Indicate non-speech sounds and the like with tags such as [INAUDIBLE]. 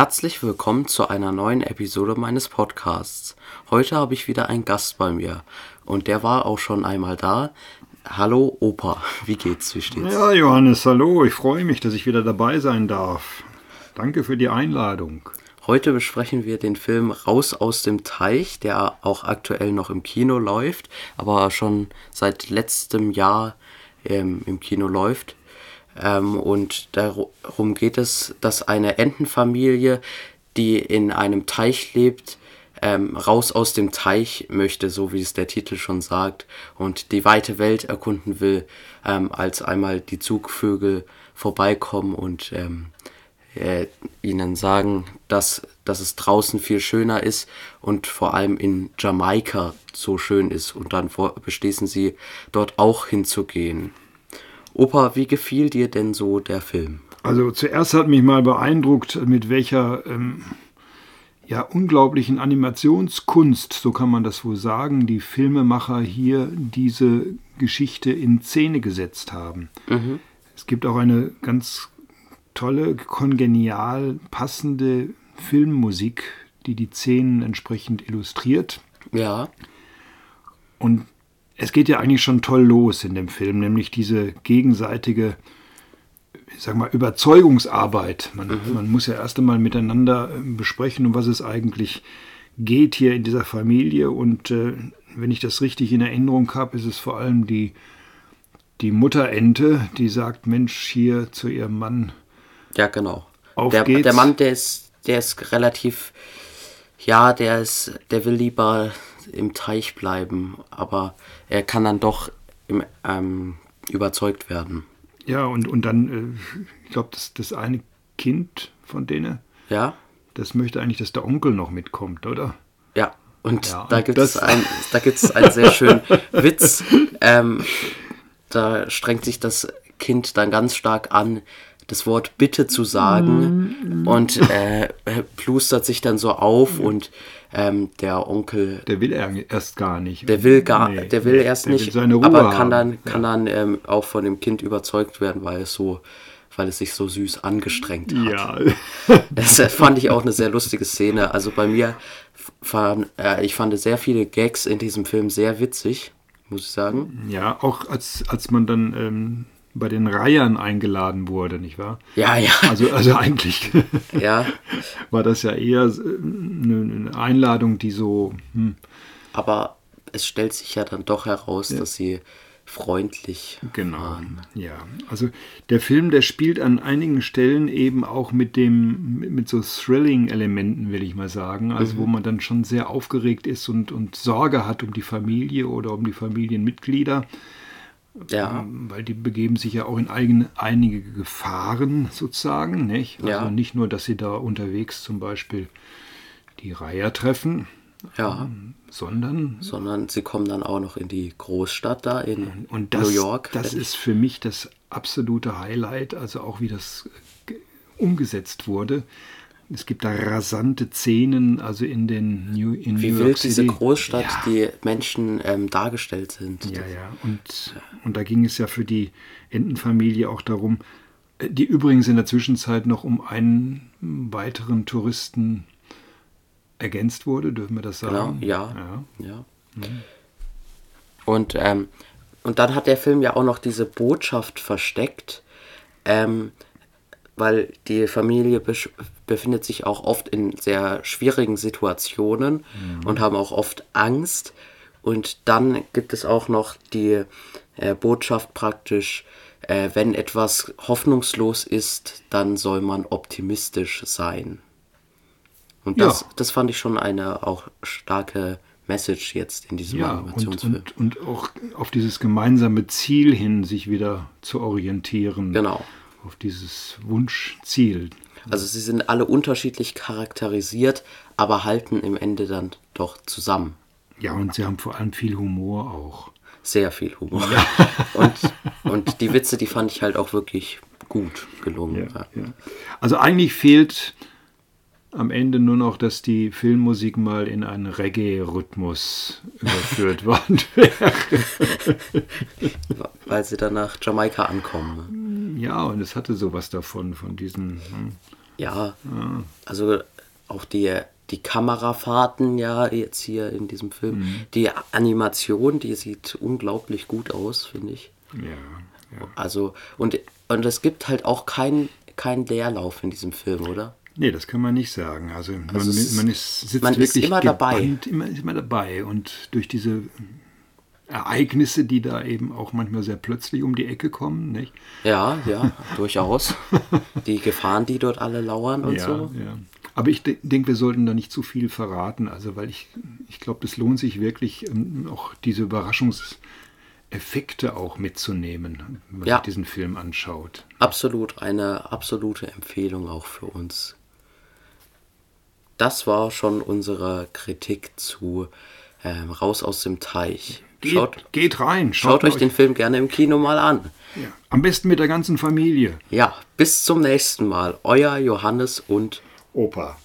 Herzlich willkommen zu einer neuen Episode meines Podcasts. Heute habe ich wieder einen Gast bei mir und der war auch schon einmal da. Hallo Opa, [LAUGHS] wie geht's? Wie steht's? Ja, Johannes, hallo. Ich freue mich, dass ich wieder dabei sein darf. Danke für die Einladung. Heute besprechen wir den Film Raus aus dem Teich, der auch aktuell noch im Kino läuft, aber schon seit letztem Jahr ähm, im Kino läuft. Ähm, und darum geht es, dass eine Entenfamilie, die in einem Teich lebt, ähm, raus aus dem Teich möchte, so wie es der Titel schon sagt, und die weite Welt erkunden will, ähm, als einmal die Zugvögel vorbeikommen und ähm, äh, ihnen sagen, dass, dass es draußen viel schöner ist und vor allem in Jamaika so schön ist. Und dann beschließen sie, dort auch hinzugehen. Opa, wie gefiel dir denn so der Film? Also zuerst hat mich mal beeindruckt, mit welcher ähm, ja, unglaublichen Animationskunst, so kann man das wohl sagen, die Filmemacher hier diese Geschichte in Szene gesetzt haben. Mhm. Es gibt auch eine ganz tolle, kongenial passende Filmmusik, die die Szenen entsprechend illustriert. Ja. Und es geht ja eigentlich schon toll los in dem Film, nämlich diese gegenseitige, ich sag mal, Überzeugungsarbeit. Man, mhm. man muss ja erst einmal miteinander äh, besprechen, um was es eigentlich geht hier in dieser Familie. Und äh, wenn ich das richtig in Erinnerung habe, ist es vor allem die, die Mutterente, die sagt, Mensch, hier zu ihrem Mann. Ja, genau. Auf der, geht's. der Mann, der ist, der ist relativ, ja, der ist, der will lieber im Teich bleiben, aber er kann dann doch im, ähm, überzeugt werden. Ja, und, und dann, äh, ich glaube, das, das eine Kind von denen, ja? das möchte eigentlich, dass der Onkel noch mitkommt, oder? Ja, und ja, da gibt es ein, da gibt's einen sehr schönen [LAUGHS] Witz. Ähm, da strengt sich das Kind dann ganz stark an, das Wort Bitte zu sagen mm. und äh, plustert sich dann so auf mm. und ähm, der Onkel. Der will erst gar nicht. Der will gar, nee, der will erst der nicht, will aber kann dann, kann ja. dann ähm, auch von dem Kind überzeugt werden, weil es so, weil es sich so süß angestrengt hat. Ja. [LAUGHS] das fand ich auch eine sehr lustige Szene. Also bei mir, fand, äh, ich fand sehr viele Gags in diesem Film sehr witzig, muss ich sagen. Ja, auch als, als man dann ähm, bei den Reihern eingeladen wurde, nicht wahr? Ja, ja. Also, also eigentlich [LAUGHS] ja. [LAUGHS] war das ja eher eine Einladung, die so. Hm. Aber es stellt sich ja dann doch heraus, ja. dass sie freundlich genau waren. ja also der Film der spielt an einigen Stellen eben auch mit dem mit so thrilling Elementen will ich mal sagen also mhm. wo man dann schon sehr aufgeregt ist und und Sorge hat um die Familie oder um die Familienmitglieder ja. Ähm, weil die begeben sich ja auch in eigene, einige Gefahren sozusagen. Nicht? Also ja. nicht nur, dass sie da unterwegs zum Beispiel die Reiher treffen, ja. Ähm, sondern. Sondern sie kommen dann auch noch in die Großstadt da in und das, New York. Das ist für mich das absolute Highlight, also auch wie das umgesetzt wurde. Es gibt da rasante Szenen, also in den New, in Wie New wild diese Großstadt, ja. die Menschen ähm, dargestellt sind. Ja, ja. Und, und da ging es ja für die Entenfamilie auch darum, äh, die übrigens in der Zwischenzeit noch um einen weiteren Touristen ergänzt wurde, dürfen wir das sagen? Genau, ja. ja. ja. Mhm. Und, ähm, und dann hat der Film ja auch noch diese Botschaft versteckt, ähm, weil die Familie befindet sich auch oft in sehr schwierigen Situationen mhm. und haben auch oft Angst. Und dann gibt es auch noch die äh, Botschaft praktisch, äh, wenn etwas hoffnungslos ist, dann soll man optimistisch sein. Und das, ja. das fand ich schon eine auch starke Message jetzt in diesem ja, Animationsfilm. Und, und, und auch auf dieses gemeinsame Ziel hin, sich wieder zu orientieren. Genau auf dieses Wunschziel. Also sie sind alle unterschiedlich charakterisiert, aber halten im Ende dann doch zusammen. Ja, und sie haben vor allem viel Humor auch. Sehr viel Humor. Ja. [LAUGHS] Und, und die Witze, die fand ich halt auch wirklich gut gelungen. Ja, ja. Also eigentlich fehlt am Ende nur noch, dass die Filmmusik mal in einen Reggae-Rhythmus überführt worden [LAUGHS] wäre. Weil sie dann nach Jamaika ankommen. Ja, und es hatte sowas davon, von diesen. Hm. Ja, also auch die, die Kamerafahrten ja jetzt hier in diesem Film. Die Animation, die sieht unglaublich gut aus, finde ich. Ja, Also, und, und es gibt halt auch keinen kein Leerlauf in diesem Film, oder? Nee, das kann man nicht sagen. Also man, Also es ist- man ist, sitzt man ist wirklich immer dabei. gebannt, Immer, ist immer dabei. Und durch diese Ereignisse, die da eben auch manchmal sehr plötzlich um die Ecke kommen, nicht? Ja, ja, [LAUGHS] durchaus. Die Gefahren, die dort alle lauern und ja, so. ja. Aber ich de denke, wir sollten da nicht zu viel verraten. Also, weil ich, ich glaube, das lohnt sich wirklich, ähm, auch diese Überraschungseffekte auch mitzunehmen, wenn man Ja. sich diesen Film anschaut. Absolut, eine absolute Empfehlung auch für uns. Das war schon unsere Kritik zu ähm, Raus aus dem Teich. Geht, Schaut, geht rein, schaut euch den Film gerne im Kino mal an. Ja. Am besten mit der ganzen Familie. Ja, bis zum nächsten Mal. Euer Johannes und Opa.